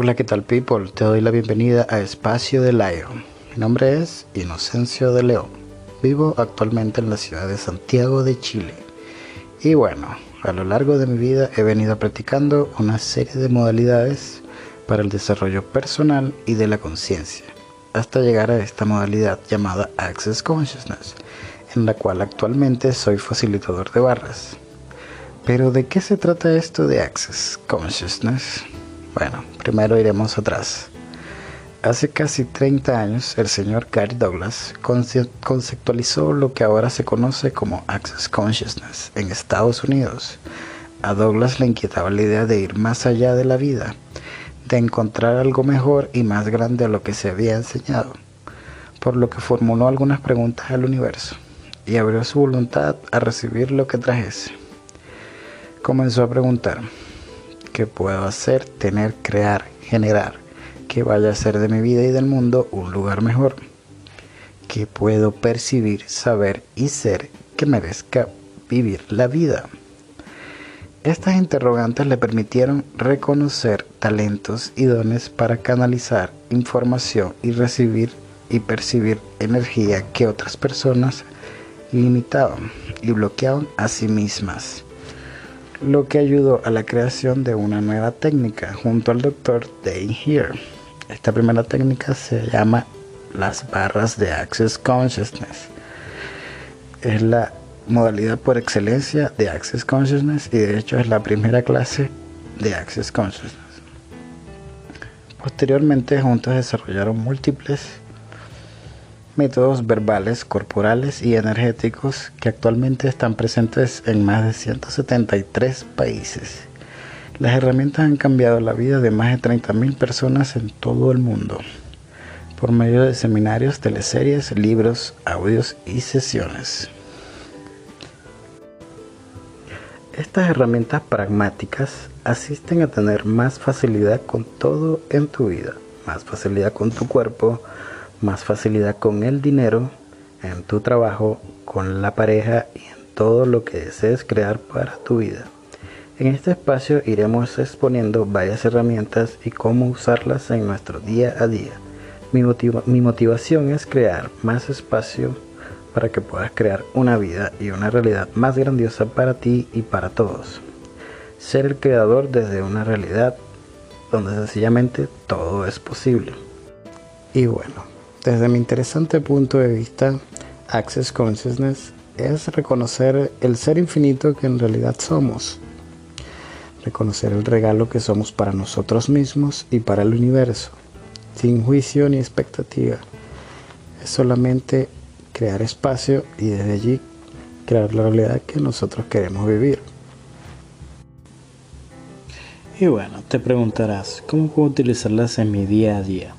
Hola, ¿qué tal people? Te doy la bienvenida a Espacio de Lion. Mi nombre es Inocencio de León. Vivo actualmente en la ciudad de Santiago de Chile. Y bueno, a lo largo de mi vida he venido practicando una serie de modalidades para el desarrollo personal y de la conciencia, hasta llegar a esta modalidad llamada Access Consciousness, en la cual actualmente soy facilitador de barras. Pero ¿de qué se trata esto de Access Consciousness? Bueno, primero iremos atrás. Hace casi 30 años, el señor Gary Douglas conceptualizó lo que ahora se conoce como Access Consciousness en Estados Unidos. A Douglas le inquietaba la idea de ir más allá de la vida, de encontrar algo mejor y más grande a lo que se había enseñado, por lo que formuló algunas preguntas al universo y abrió su voluntad a recibir lo que trajese. Comenzó a preguntar, ¿qué puedo hacer, tener, crear, generar, que vaya a ser de mi vida y del mundo un lugar mejor? ¿Qué puedo percibir, saber y ser que merezca vivir la vida? Estas interrogantes le permitieron reconocer talentos y dones para canalizar información y recibir y percibir energía que otras personas limitaban y bloqueaban a sí mismas, lo que ayudó a la creación de una nueva técnica junto al doctor Dane Here. Esta primera técnica se llama las barras de Access Consciousness. Es la modalidad por excelencia de Access Consciousness y de hecho es la primera clase de Access Consciousness. Posteriormente juntos desarrollaron múltiples métodos verbales, corporales y energéticos que actualmente están presentes en más de 173 países. Las herramientas han cambiado la vida de más de 30.000 personas en todo el mundo por medio de seminarios, teleseries, libros, audios y sesiones. Estas herramientas pragmáticas asisten a tener más facilidad con todo en tu vida, más facilidad con tu cuerpo, más facilidad con el dinero, en tu trabajo, con la pareja y en todo lo que desees crear para tu vida. En este espacio iremos exponiendo varias herramientas y cómo usarlas en nuestro día a día. Mi, mi motivación es crear más espacio para que puedas crear una vida y una realidad más grandiosa para ti y para todos. Ser el creador desde una realidad donde sencillamente todo es posible. Y bueno, desde mi interesante punto de vista, Access Consciousness es reconocer el ser infinito que en realidad somos. Reconocer el regalo que somos para nosotros mismos y para el universo, sin juicio ni expectativa. Es solamente crear espacio y desde allí crear la realidad que nosotros queremos vivir. Y bueno, te preguntarás, ¿cómo puedo utilizarlas en mi día a día?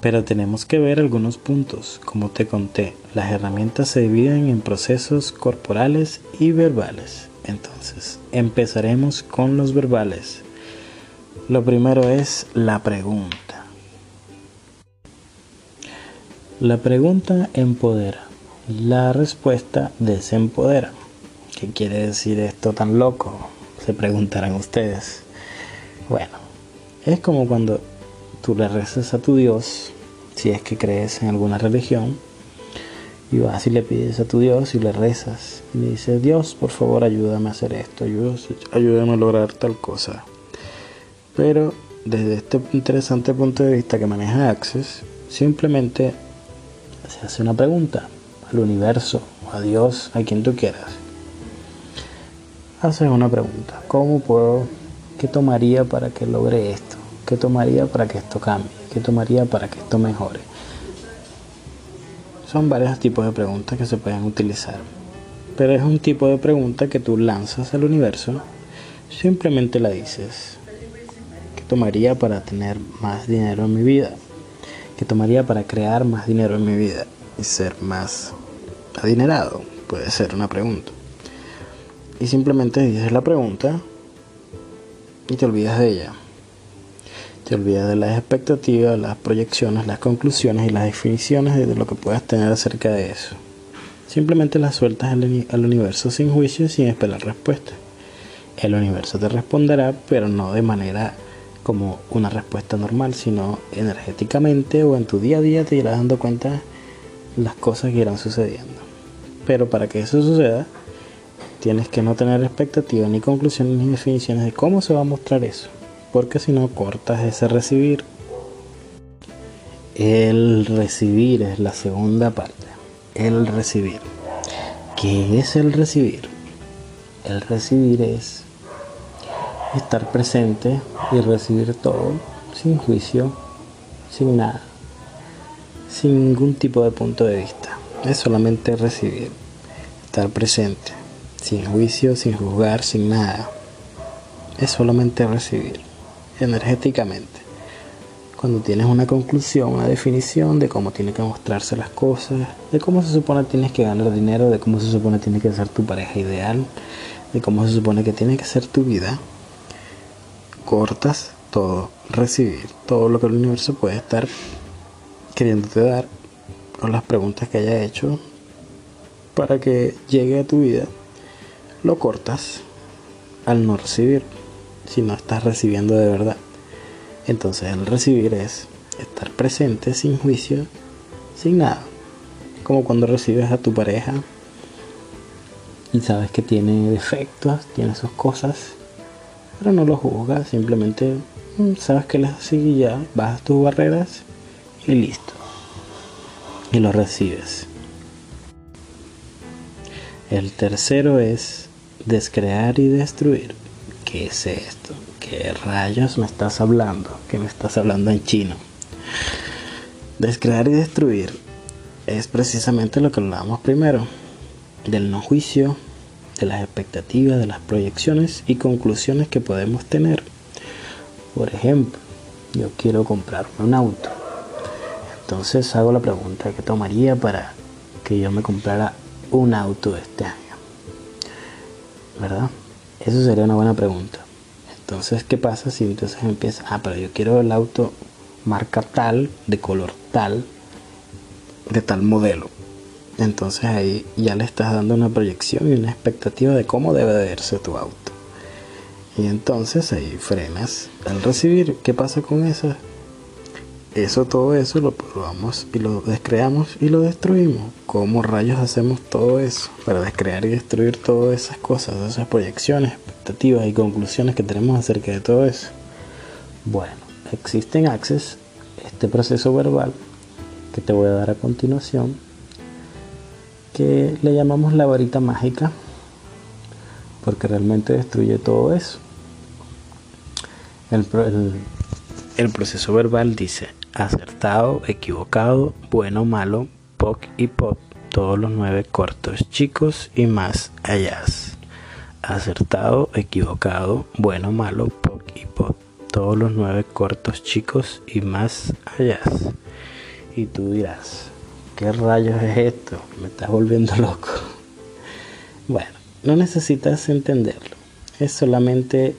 Pero tenemos que ver algunos puntos. Como te conté, las herramientas se dividen en procesos corporales y verbales. Entonces, empezaremos con los verbales. Lo primero es la pregunta. La pregunta empodera, la respuesta desempodera. ¿Qué quiere decir esto tan loco? Se preguntarán ustedes. Bueno, es como cuando tú le rezas a tu Dios, si es que crees en alguna religión, y vas y le pides a tu Dios y le rezas y le dices, Dios, por favor, ayúdame a hacer esto, ayúdame a lograr tal cosa. Pero desde este interesante punto de vista que maneja Access, simplemente se hace una pregunta al universo, a Dios, a quien tú quieras. Haces una pregunta, ¿cómo puedo, qué tomaría para que logre esto? ¿Qué tomaría para que esto cambie? ¿Qué tomaría para que esto mejore? Son varios tipos de preguntas que se pueden utilizar, pero es un tipo de pregunta que tú lanzas al universo, simplemente la dices. ¿Qué tomaría para tener más dinero en mi vida? que tomaría para crear más dinero en mi vida y ser más adinerado? Puede ser una pregunta. Y simplemente dices la pregunta y te olvidas de ella. Te olvidas de las expectativas, las proyecciones, las conclusiones y las definiciones de lo que puedas tener acerca de eso. Simplemente las sueltas al, universo sin juicio y sin esperar respuesta. El universo te responderá, pero no de manera como una respuesta normal, sino energéticamente o en tu día a día te irás dando cuenta las cosas que irán sucediendo. Pero para que eso suceda, tienes que no tener expectativas ni conclusiones ni definiciones de cómo se va a mostrar eso, porque si no cortas ese recibir. El recibir es la segunda parte. El recibir. ¿Qué es el recibir? El recibir es estar presente y recibir todo sin juicio, sin nada, sin ningún tipo de punto de vista. Es solamente recibir, estar presente, sin juicio, sin juzgar, sin nada. Es solamente recibir, energéticamente. Cuando tienes una conclusión, una definición de cómo tienen que mostrarse las cosas, de cómo se supone que tienes que ganar dinero, de cómo se supone que tiene que ser tu pareja ideal, de cómo se supone que tiene que ser tu vida, cortas todo, recibir todo lo que el universo puede estar queriéndote dar o las preguntas que haya hecho para que llegue a tu vida, lo cortas al no recibir, si no estás recibiendo de verdad. Entonces el recibir es estar presente sin juicio, sin nada. Como cuando recibes a tu pareja y sabes que tiene defectos, tiene sus cosas, pero no lo juzgas, simplemente mm, sabes que él es así y ya, bajas tus barreras y listo. Y lo recibes. El tercero es descrear y destruir. ¿Qué es esto? ¿Qué rayos me estás hablando? ¿Qué me estás hablando en chino? Descrear y destruir es precisamente lo que hablábamos primero, del no juicio, de las expectativas, de las proyecciones y conclusiones que podemos tener. Por ejemplo, yo quiero comprarme un auto. Entonces hago la pregunta, ¿qué tomaría para que yo me comprara un auto este año? ¿Verdad? Eso sería una buena pregunta. Entonces, ¿qué pasa si entonces empieza, ah, pero yo quiero el auto marca tal, de color tal, de tal modelo? Entonces ahí ya le estás dando una proyección y una expectativa de cómo debe de verse tu auto. Y entonces ahí frenas al recibir. ¿Qué pasa con eso? Eso, todo eso lo probamos y lo descreamos y lo destruimos. ¿Cómo rayos hacemos todo eso para descrear y destruir todas esas cosas, esas proyecciones, expectativas y conclusiones que tenemos acerca de todo eso? Bueno, existe en Access este proceso verbal que te voy a dar a continuación que le llamamos la varita mágica porque realmente destruye todo eso. El, el, proceso verbal dice acertado, equivocado, bueno, malo, poc y pop, todos los nueve cortos chicos y más allá. Acertado, equivocado, bueno, malo, poc y pop, todos los nueve cortos chicos y más allá. Y tú dirás, ¿qué rayos es esto? Me estás volviendo loco. Bueno, no necesitas entenderlo. Es solamente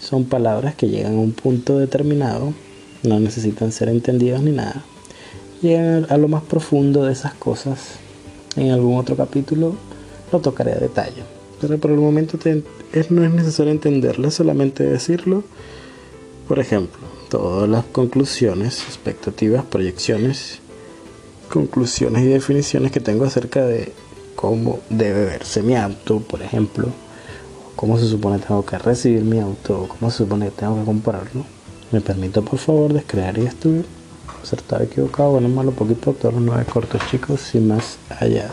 son palabras que llegan a un punto determinado, no necesitan ser entendidas ni nada. Llegan a lo más profundo de esas cosas. En algún otro capítulo lo tocaré a detalle. Pero por el momento no es necesario entenderlo, solamente decirlo. Por ejemplo, todas las conclusiones, expectativas, proyecciones conclusiones y definiciones que tengo acerca de cómo debe verse mi auto, por ejemplo, cómo se supone que tengo que recibir mi auto, cómo se supone que tengo que comprarlo. Me permito por favor descrear y destruir, acertar, equivocado, bueno, malo, poquito, todos los nueve cortos chicos, sin más allá.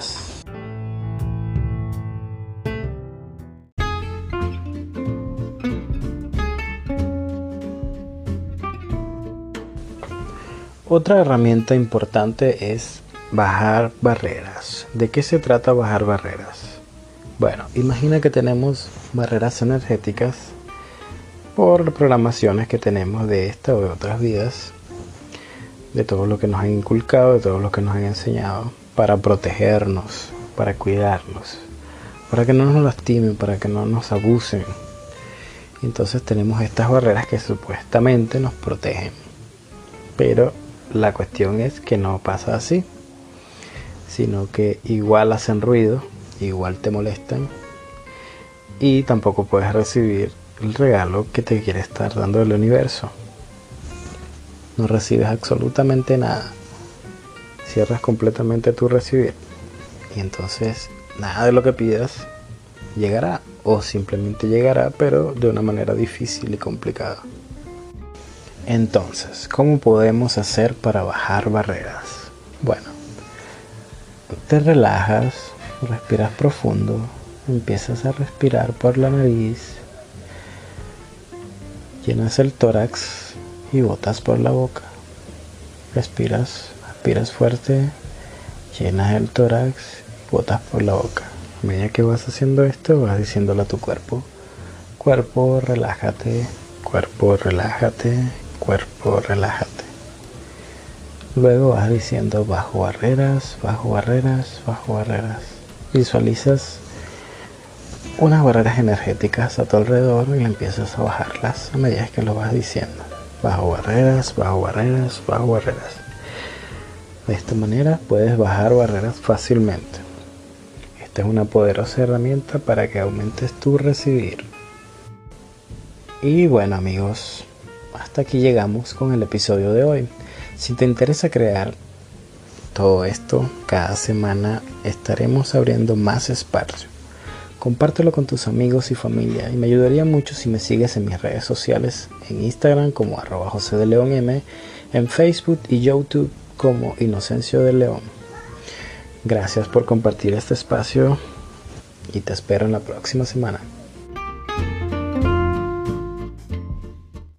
Otra herramienta importante es bajar barreras. ¿De qué se trata bajar barreras? Bueno, imagina que tenemos barreras energéticas por programaciones que tenemos de esta o de otras vidas, de todo lo que nos han inculcado, de todo lo que nos han enseñado, para protegernos, para cuidarnos, para que no nos lastimen, para que no nos abusen. Entonces tenemos estas barreras que supuestamente nos protegen, pero la cuestión es que no pasa así, sino que igual hacen ruido, igual te molestan y tampoco puedes recibir el regalo que te quiere estar dando el universo. No recibes absolutamente nada. Cierras completamente tu recibir. Y entonces nada de lo que pidas llegará o simplemente llegará pero de una manera difícil y complicada. Entonces, ¿cómo podemos hacer para bajar barreras? Bueno, te relajas, respiras profundo, empiezas a respirar por la nariz, llenas el tórax y botas por la boca. Respiras, respiras fuerte, llenas el tórax y botas por la boca. A medida que vas haciendo esto, vas diciéndole a tu cuerpo, cuerpo, relájate, cuerpo, relájate, cuerpo, relájate. Luego vas diciendo bajo barreras, bajo barreras, bajo barreras. Visualizas unas barreras energéticas a tu alrededor y empiezas a bajarlas a medida que lo vas diciendo. Bajo barreras, bajo barreras, bajo barreras. De esta manera puedes bajar barreras fácilmente. Esta es una poderosa herramienta para que aumentes tu recibir. Y bueno amigos, hasta aquí llegamos con el episodio de hoy. Si te interesa crear todo esto, cada semana estaremos abriendo más espacio. Compártelo con tus amigos y familia y me ayudaría mucho si me sigues en mis redes sociales, en Instagram como arroba José de León M, en Facebook y YouTube como Inocencio de León. Gracias por compartir este espacio y te espero en la próxima semana.